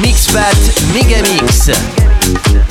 Mixpat Megamix. Mix.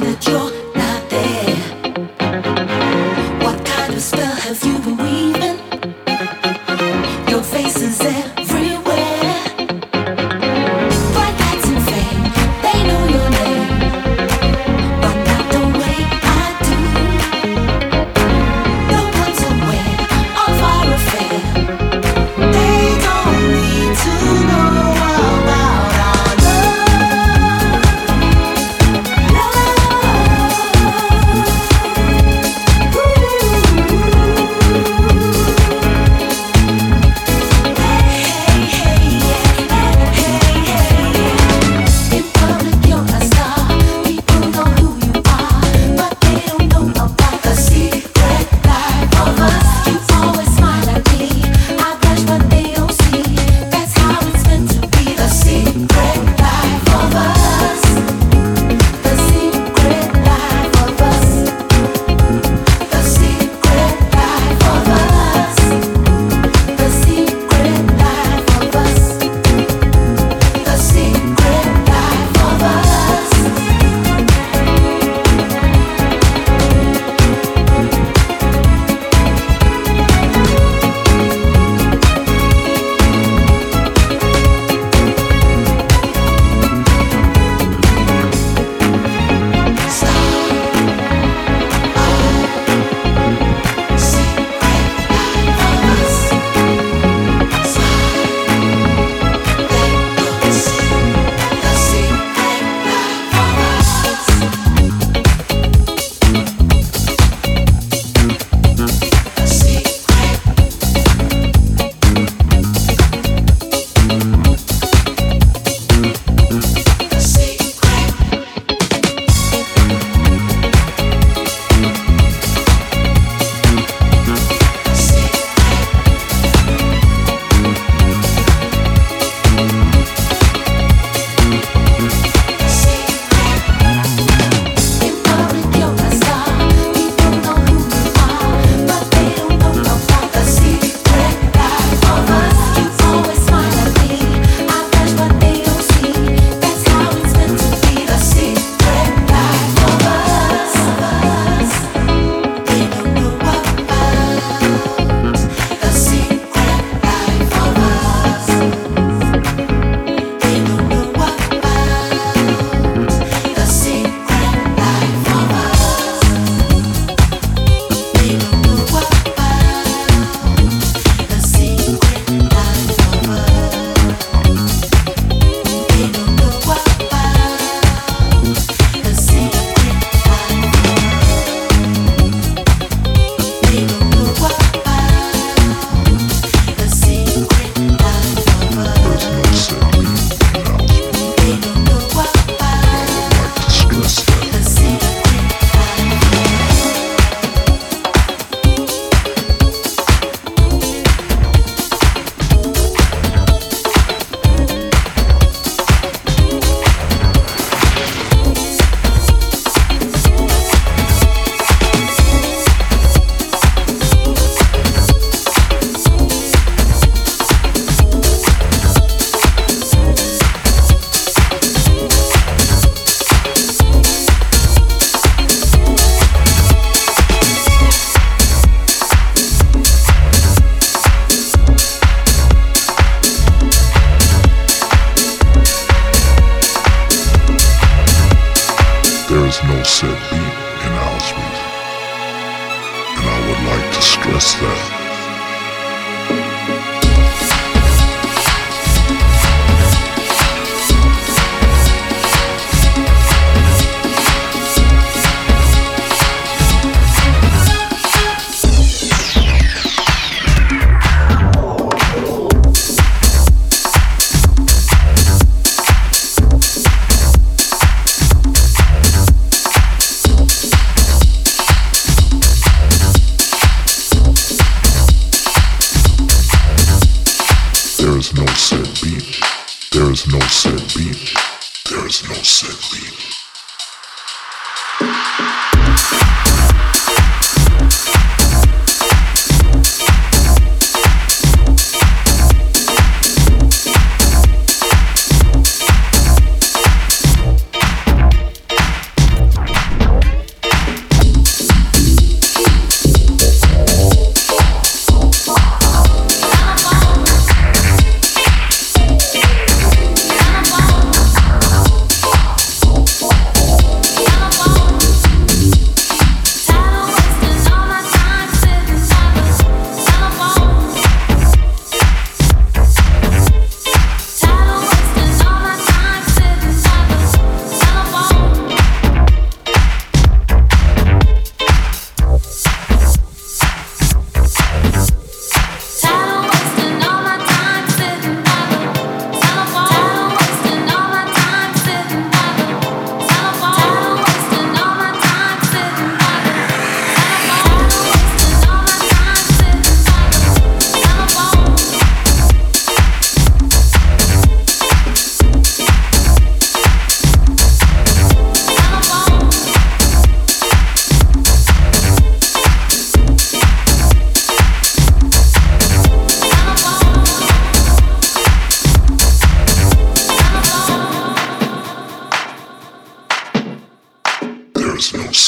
的酒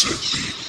succeed.